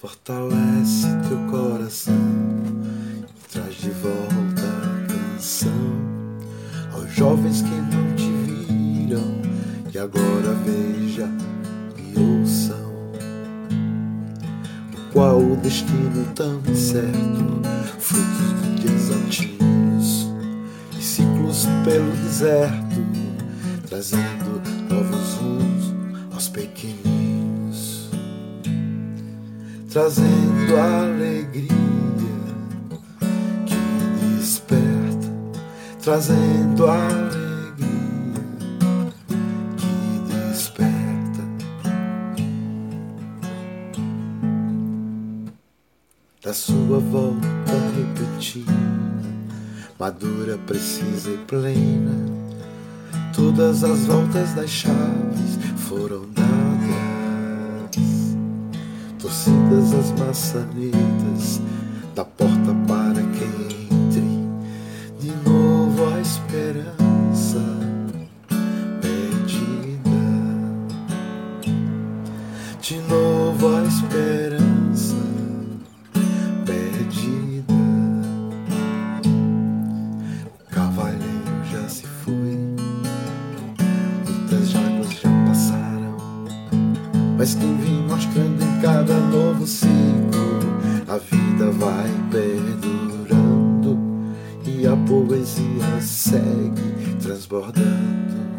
Fortalece teu coração e traz de volta a canção aos jovens que não te viram e agora veja e ouçam qual o destino tão incerto, frutos de desatinos e ciclos pelo deserto, trazendo novos rumos aos pequeninos, trazendo alegria que desperta, trazendo alegria que desperta. Da sua volta repetida, madura, precisa e plena. Todas as voltas das chaves foram torcidas as maçanetas da porta para quem entre. De novo a esperança perdida, de novo a esperança mas quem vem mostrando em cada novo ciclo, a vida vai perdurando e a poesia segue transbordando